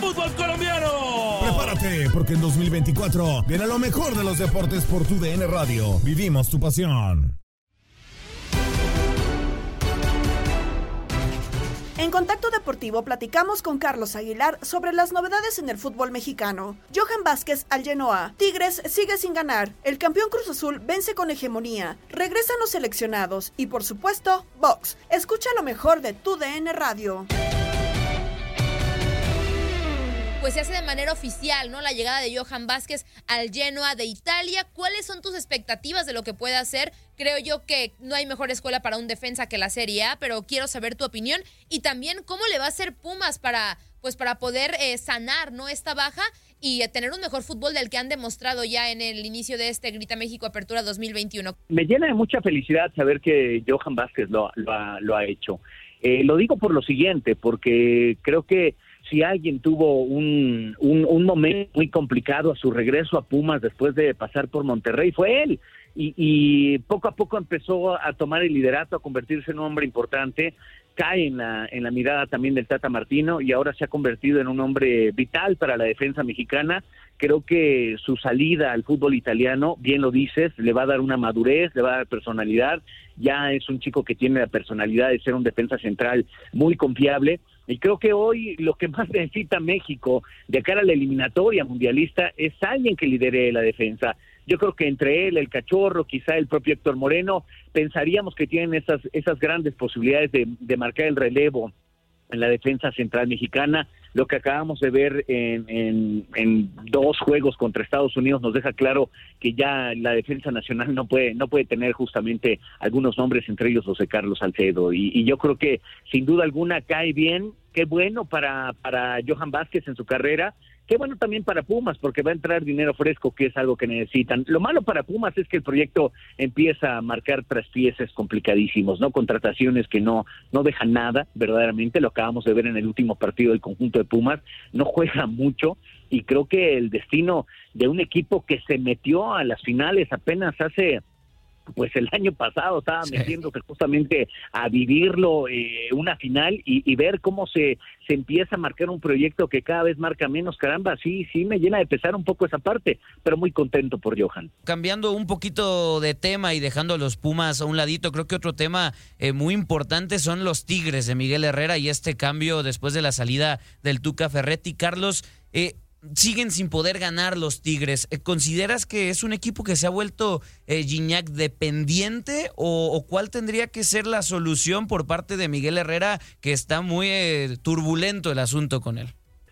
fútbol colombiano. Prepárate, porque en 2024 viene lo mejor de los deportes por tu DN Radio. Vivimos tu pasión. En Contacto Deportivo platicamos con Carlos Aguilar sobre las novedades en el fútbol mexicano. Johan Vázquez al Genoa. Tigres sigue sin ganar. El campeón Cruz Azul vence con hegemonía. Regresan los seleccionados. Y por supuesto, Vox. Escucha lo mejor de tu DN Radio. Pues se hace de manera oficial, ¿no? La llegada de Johan Vázquez al Genoa de Italia. ¿Cuáles son tus expectativas de lo que puede hacer? Creo yo que no hay mejor escuela para un defensa que la Serie A, pero quiero saber tu opinión y también cómo le va a hacer Pumas para pues para poder eh, sanar no esta baja y eh, tener un mejor fútbol del que han demostrado ya en el inicio de este Grita México Apertura 2021. Me llena de mucha felicidad saber que Johan Vázquez lo, lo, ha, lo ha hecho. Eh, lo digo por lo siguiente, porque creo que si alguien tuvo un, un, momento muy complicado a su regreso a Pumas después de pasar por Monterrey, fue él. Y, y, poco a poco empezó a tomar el liderato, a convertirse en un hombre importante, cae en la, en la mirada también del Tata Martino y ahora se ha convertido en un hombre vital para la defensa mexicana. Creo que su salida al fútbol italiano, bien lo dices, le va a dar una madurez, le va a dar personalidad. Ya es un chico que tiene la personalidad de ser un defensa central muy confiable. Y creo que hoy lo que más necesita México de cara a la eliminatoria mundialista es alguien que lidere la defensa. Yo creo que entre él, el cachorro, quizá el propio Héctor Moreno, pensaríamos que tienen esas, esas grandes posibilidades de, de marcar el relevo en la defensa central mexicana. Lo que acabamos de ver en, en, dos juegos contra Estados Unidos nos deja claro que ya la defensa nacional no puede no puede tener justamente algunos nombres, entre ellos los de Carlos Salcedo. Y, y yo creo que sin duda alguna cae bien. Qué bueno para, para Johan Vázquez en su carrera. Qué bueno también para Pumas, porque va a entrar dinero fresco, que es algo que necesitan. Lo malo para Pumas es que el proyecto empieza a marcar traspieces complicadísimos, ¿no? Contrataciones que no, no dejan nada, verdaderamente. Lo acabamos de ver en el último partido del conjunto de Pumas. No juega mucho y creo que el destino de un equipo que se metió a las finales apenas hace pues el año pasado estaba sí. metiéndose justamente a vivirlo eh, una final y, y, ver cómo se, se empieza a marcar un proyecto que cada vez marca menos, caramba, sí, sí me llena de pesar un poco esa parte, pero muy contento por Johan. Cambiando un poquito de tema y dejando a los Pumas a un ladito, creo que otro tema eh, muy importante son los Tigres de Miguel Herrera y este cambio después de la salida del Tuca Ferretti. Carlos, eh, siguen sin poder ganar los Tigres. ¿Consideras que es un equipo que se ha vuelto eh, Gignac dependiente o, o, cuál tendría que ser la solución por parte de Miguel Herrera que está muy eh, turbulento el asunto con él?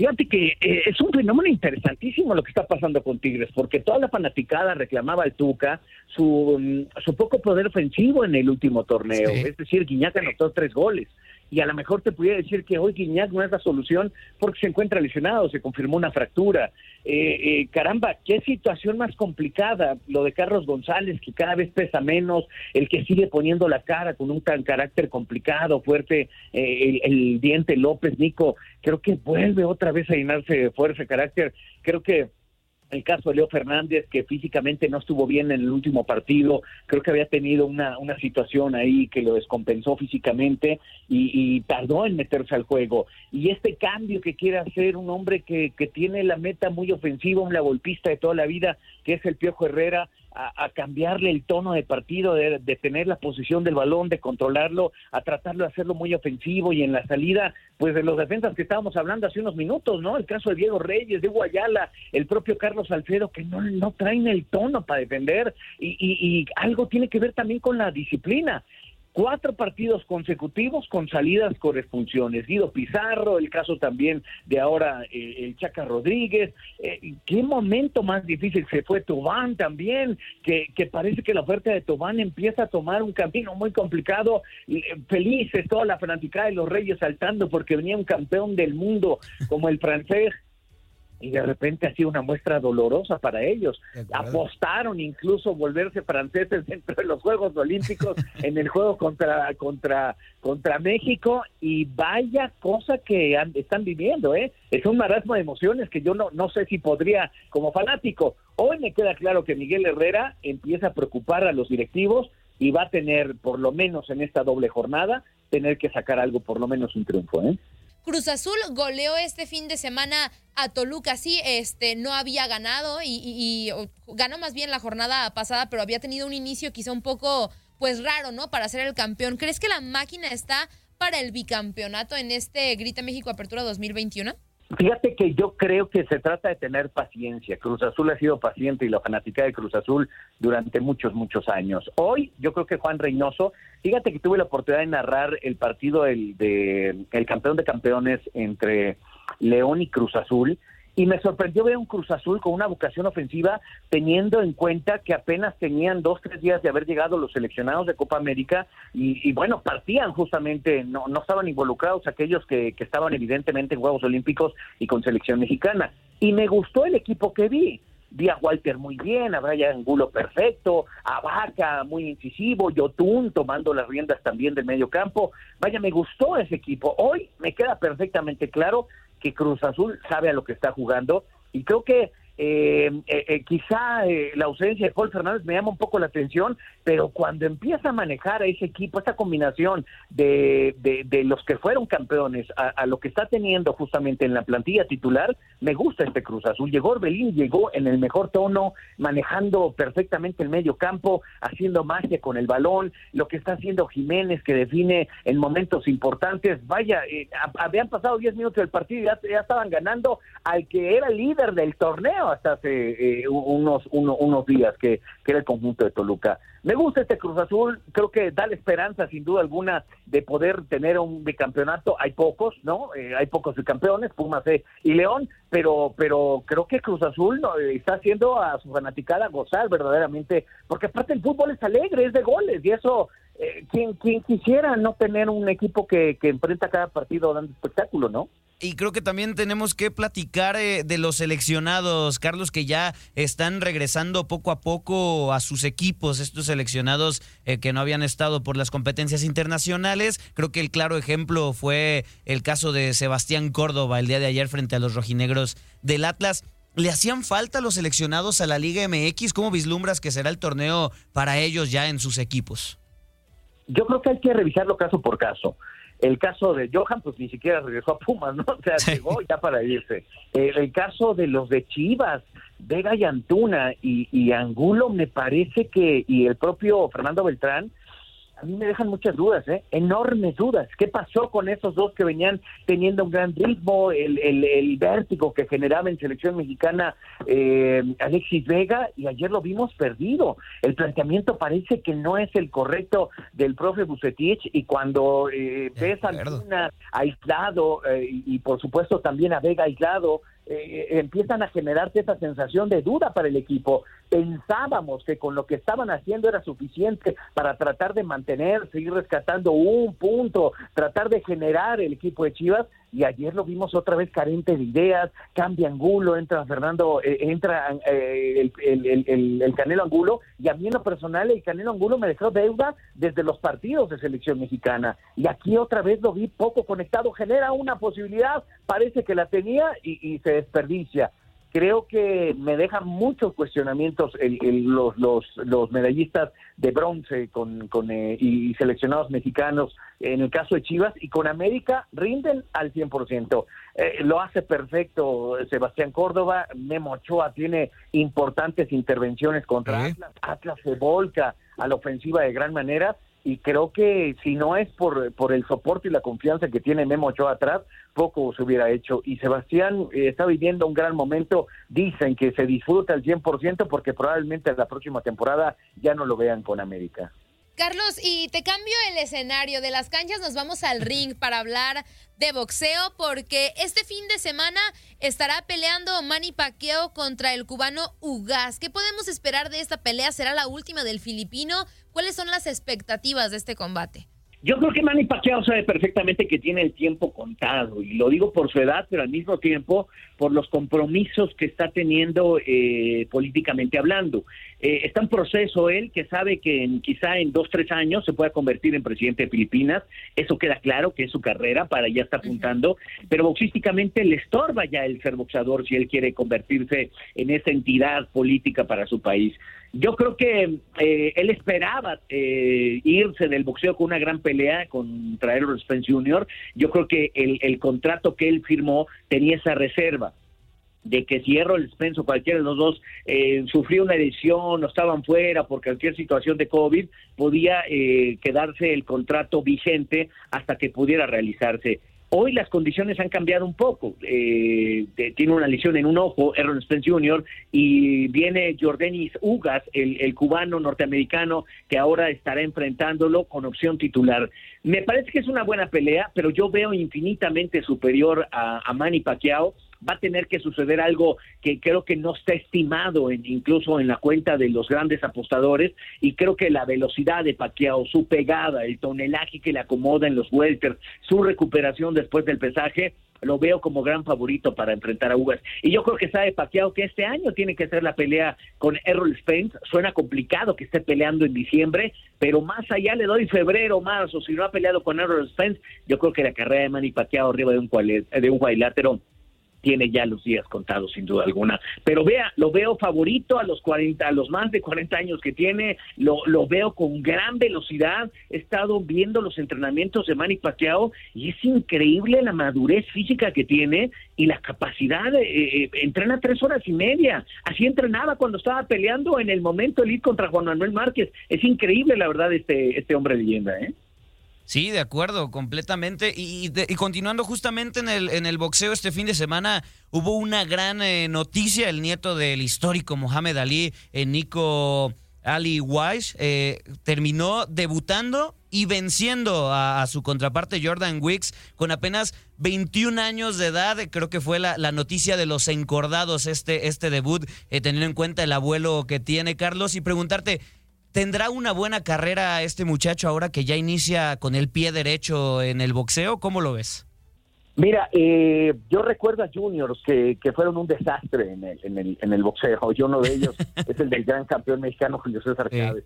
Fíjate que eh, es un fenómeno interesantísimo lo que está pasando con Tigres, porque toda la fanaticada reclamaba al Tuca su, mm, su poco poder ofensivo en el último torneo. Es decir, Guiñac anotó tres goles y a lo mejor te pudiera decir que hoy Guiñac no es la solución porque se encuentra lesionado, se confirmó una fractura. Eh, eh, caramba, qué situación más complicada lo de Carlos González, que cada vez pesa menos, el que sigue poniendo la cara con un tan carácter complicado, fuerte, eh, el, el diente López, Nico, creo que vuelve otra vez a llenarse de fuerza, carácter, creo que el caso de Leo Fernández, que físicamente no estuvo bien en el último partido, creo que había tenido una, una situación ahí que lo descompensó físicamente y, tardó en meterse al juego. Y este cambio que quiere hacer un hombre que, que tiene la meta muy ofensiva, un golpista de toda la vida, que es el Piojo Herrera, a, cambiarle el tono de partido, de, tener la posición del balón, de controlarlo, a tratarlo de hacerlo muy ofensivo y en la salida, pues de los defensas que estábamos hablando hace unos minutos, ¿no? El caso de Diego Reyes, de Guayala, el propio Carlos Salcedo, que no, no traen el tono para defender y, y algo tiene que ver también con la disciplina cuatro partidos consecutivos con salidas corresponsiones. Guido Pizarro, el caso también de ahora eh, el Chaca Rodríguez. Eh, ¿Qué momento más difícil se fue Tobán también? Que, que parece que la oferta de Tobán empieza a tomar un camino muy complicado. Eh, felices toda la fanática de los Reyes saltando porque venía un campeón del mundo como el francés y de repente ha sido una muestra dolorosa para ellos. Apostaron incluso volverse franceses dentro de los Juegos Olímpicos en el juego contra contra contra México y vaya cosa que están viviendo, ¿eh? Es un marasmo de emociones que yo no no sé si podría como fanático. Hoy me queda claro que Miguel Herrera empieza a preocupar a los directivos y va a tener por lo menos en esta doble jornada tener que sacar algo por lo menos un triunfo, ¿eh? Cruz Azul goleó este fin de semana a Toluca. Sí, este no había ganado y, ganó más bien la jornada pasada, pero había tenido un inicio quizá un poco pues raro, ¿no? Para ser el campeón. ¿Crees que la máquina está para el bicampeonato en este Grita México Apertura 2021? Fíjate que yo creo que se trata de tener paciencia. Cruz Azul ha sido paciente y la fanática de Cruz Azul durante muchos, muchos años. Hoy yo creo que Juan Reynoso, fíjate que tuve la oportunidad de narrar el partido del de, el campeón de campeones entre León y Cruz Azul y me sorprendió ver un Cruz Azul con una vocación ofensiva teniendo en cuenta que apenas tenían dos, tres días de haber llegado los seleccionados de Copa América y, bueno, partían justamente, no, no estaban involucrados aquellos que, que estaban evidentemente en Juegos Olímpicos y con selección mexicana. Y me gustó el equipo que vi vi a Walter muy bien, a Brian Angulo perfecto, a Vaca muy incisivo, Yotun tomando las riendas también del medio campo. Vaya, me gustó ese equipo. Hoy me queda perfectamente claro que Cruz Azul sabe a lo que está jugando. Y creo que eh, eh, eh, quizá eh, la ausencia de Paul Fernández me llama un poco la atención, pero cuando empieza a manejar a ese equipo, esta combinación de, de, los que fueron campeones a, lo que está teniendo justamente en la plantilla titular, me gusta este Cruz Azul. Llegó Orbelín, llegó en el mejor tono, manejando perfectamente el medio campo, haciendo magia con el balón, lo que está haciendo Jiménez, que define en momentos importantes. Vaya, habían pasado 10 minutos del partido y ya, estaban ganando al que era líder del torneo hasta hace eh, unos, unos días, que, que era el conjunto de Toluca. Me gusta este Cruz Azul, creo que da la esperanza, sin duda alguna, de poder tener un bicampeonato. Hay pocos, ¿no? Eh, hay pocos bicampeones, Pumas e y León, pero, pero creo que Cruz Azul ¿no? está haciendo a su fanaticada gozar verdaderamente, porque aparte el fútbol es alegre, es de goles, y eso eh, quien quisiera no tener un equipo que, que enfrenta cada partido dando espectáculo, ¿no? Y creo que también tenemos que platicar eh, de los seleccionados, Carlos, que ya están regresando poco a poco a sus equipos, estos seleccionados eh, que no habían estado por las competencias internacionales. Creo que el claro ejemplo fue el caso de Sebastián Córdoba el día de ayer frente a los rojinegros del Atlas. ¿Le hacían falta los seleccionados a la Liga MX? ¿Cómo vislumbras que será el torneo para ellos ya en sus equipos? Yo creo que hay que revisarlo caso por caso. El caso de Johan, pues ni siquiera regresó a Pumas, ¿no? O sea, llegó ya para irse. Eh, el caso de los de Chivas, Vega y Antuna y, Angulo, me parece que, y el propio Fernando Beltrán, a mí me dejan muchas dudas, ¿eh? enormes dudas. ¿Qué pasó con esos dos que venían teniendo un gran ritmo, el, el, el vértigo que generaba en selección mexicana eh, Alexis Vega? Y ayer lo vimos perdido. El planteamiento parece que no es el correcto del profe Bucetich y cuando eh, ves a Antuna aislado eh, y, por supuesto también a Vega aislado, eh, empiezan a generarse esa sensación de duda para el equipo. Pensábamos que con lo que estaban haciendo era suficiente para tratar de mantener, seguir rescatando un punto, tratar de generar el equipo de Chivas y ayer lo vimos otra vez carente de ideas, cambia Angulo, entra Fernando, eh, entra eh, el, el, el, el, Canelo Angulo y a mí en lo personal el Canelo Angulo me dejó deuda desde los partidos de selección mexicana y aquí otra vez lo vi poco conectado, genera una posibilidad, parece que la tenía y se desperdicia creo que me dejan muchos cuestionamientos el, el, los, los, los medallistas de bronce con, con eh, y seleccionados mexicanos en el caso de Chivas y con América rinden al 100%. Eh, lo hace perfecto Sebastián Córdoba, Memo Ochoa tiene importantes intervenciones contra Atlas, Atlas se volca a la ofensiva de gran manera y creo que si no es por, por el soporte y la confianza que tiene Memo Ochoa atrás, poco se hubiera hecho. Y Sebastián eh, está viviendo un gran momento, dicen que se disfruta al 100% porque probablemente la próxima temporada ya no lo vean con América. Carlos, y te cambio el escenario. De las canchas nos vamos al ring para hablar de boxeo porque este fin de semana estará peleando Manny Pacquiao contra el cubano Ugas. ¿Qué podemos esperar de esta pelea? ¿Será la última del filipino? ¿Cuáles son las expectativas de este combate? Yo creo que Manny Pacquiao sabe perfectamente que tiene el tiempo contado y lo digo por su edad, pero al mismo tiempo por los compromisos que está teniendo eh, políticamente hablando. Eh, está en proceso él que sabe que en, quizá en dos, tres años se pueda convertir en presidente de Filipinas. Eso queda claro que es su carrera, para allá está apuntando, pero boxísticamente le estorba ya el ser boxeador si él quiere convertirse en esa entidad política para su país. Yo creo que eh, él esperaba eh, irse del boxeo con una gran pelea contra Errol Spence Jr. Yo creo que el, el contrato que él firmó tenía esa reserva de que si Errol Spence o cualquiera de los dos eh, sufrió una lesión o estaban fuera por cualquier situación de COVID, podía eh, quedarse el contrato vigente hasta que pudiera realizarse. Hoy las condiciones han cambiado un poco. Eh, tiene una lesión en un ojo, Errol Spence Jr., y viene Jordanis Ugas, el, cubano norteamericano, que ahora estará enfrentándolo con opción titular. Me parece que es una buena pelea, pero yo veo infinitamente superior a, a Manny Pacquiao va a tener que suceder algo que creo que no está estimado en, incluso en la cuenta de los grandes apostadores y creo que la velocidad de Pacquiao, su pegada, el tonelaje que le acomoda en los welters, su recuperación después del pesaje, lo veo como gran favorito para enfrentar a Ugas. Y yo creo que sabe Pacquiao que este año tiene que ser la pelea con Errol Spence. Suena complicado que esté peleando en diciembre, pero más allá le doy febrero, marzo. Si no ha peleado con Errol Spence, yo creo que la carrera de Manny Pacquiao arriba de un, de un cuadrilátero tiene ya los días contados sin duda alguna. Pero vea, lo veo favorito a los 40, a los más de 40 años que tiene, lo, lo veo con gran velocidad. He estado viendo los entrenamientos de Manny Pacquiao y es increíble la madurez física que tiene y la capacidad, de, eh, entrena tres horas y media. Así entrenaba cuando estaba peleando en el momento elite contra Juan Manuel Márquez. Es increíble la verdad este, este hombre leyenda, ¿eh? Sí, de acuerdo, completamente. Y, continuando justamente en el, en el boxeo este fin de semana, hubo una gran eh, noticia. El nieto del histórico Mohamed Ali, eh, Nico Ali Wise, eh, terminó debutando y venciendo a, a, su contraparte Jordan Wicks con apenas 21 años de edad. Creo que fue la, la noticia de los encordados este, este debut, eh, teniendo en cuenta el abuelo que tiene Carlos. Y preguntarte, ¿Tendrá una buena carrera este muchacho ahora que ya inicia con el pie derecho en el boxeo? ¿Cómo lo ves? Mira, eh, yo recuerdo a juniors que, que fueron un desastre en el, en, el, en el boxeo. Y uno de ellos es el del gran campeón mexicano Julio César Chávez.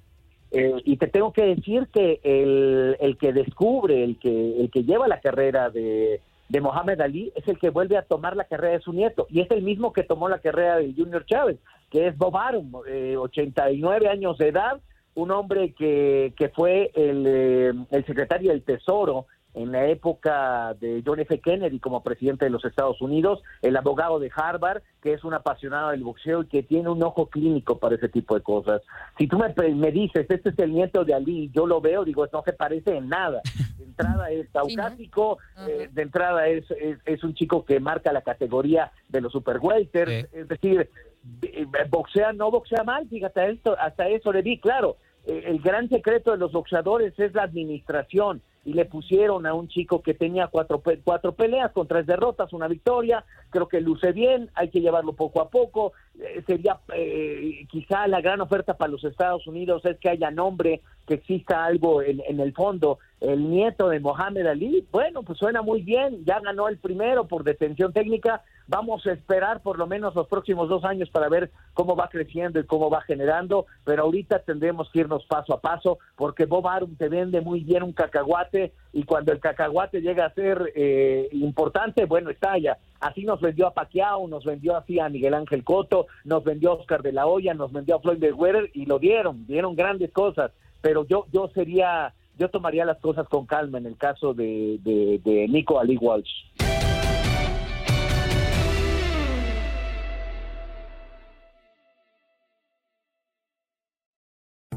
Eh, y te tengo que decir que el, el que descubre, el que, el que lleva la carrera de, de Mohamed Ali es el que vuelve a tomar la carrera de su nieto y es el mismo que tomó la carrera de Junior Chávez, que es Bob Arum, eh, 89 años de edad, un hombre que, que fue el, eh, el, secretario del Tesoro en la época de John F. Kennedy como presidente de los Estados Unidos, el abogado de Harvard, que es un apasionado del boxeo y que tiene un ojo clínico para ese tipo de cosas. Si tú me, me dices, este es el nieto de Ali, yo lo veo, digo, no se parece en nada. De entrada es caucásico, eh, de entrada es, es, un chico que marca la categoría de los super es decir, eh, boxea, no boxea mal, fíjate, esto, hasta eso le di, claro, el gran secreto de los boxeadores es la administración. Y le pusieron a un chico que tenía cuatro, cuatro peleas con tres derrotas, una victoria, creo que luce bien, hay que llevarlo poco a poco, eh, sería eh, quizá la gran oferta para los Estados Unidos es que haya nombre, que exista algo en, en el fondo, el nieto de Mohamed Ali, bueno, pues suena muy bien, ya ganó el primero por detención técnica, vamos a esperar por lo menos los próximos dos años para ver cómo va creciendo y cómo va generando, pero ahorita tendremos que irnos paso a paso, porque Bob Arum te vende muy bien un cacahuate y cuando el cacahuate llega a ser eh, importante, bueno, estalla. Así nos vendió a Paquiao, nos vendió así a Miguel Ángel Coto, nos vendió a Oscar de la Hoya, nos vendió a Floyd Mayweather y lo dieron, dieron grandes cosas, pero yo, yo sería, yo tomaría las cosas con calma en el caso de, de, de Nico Ali Walsh.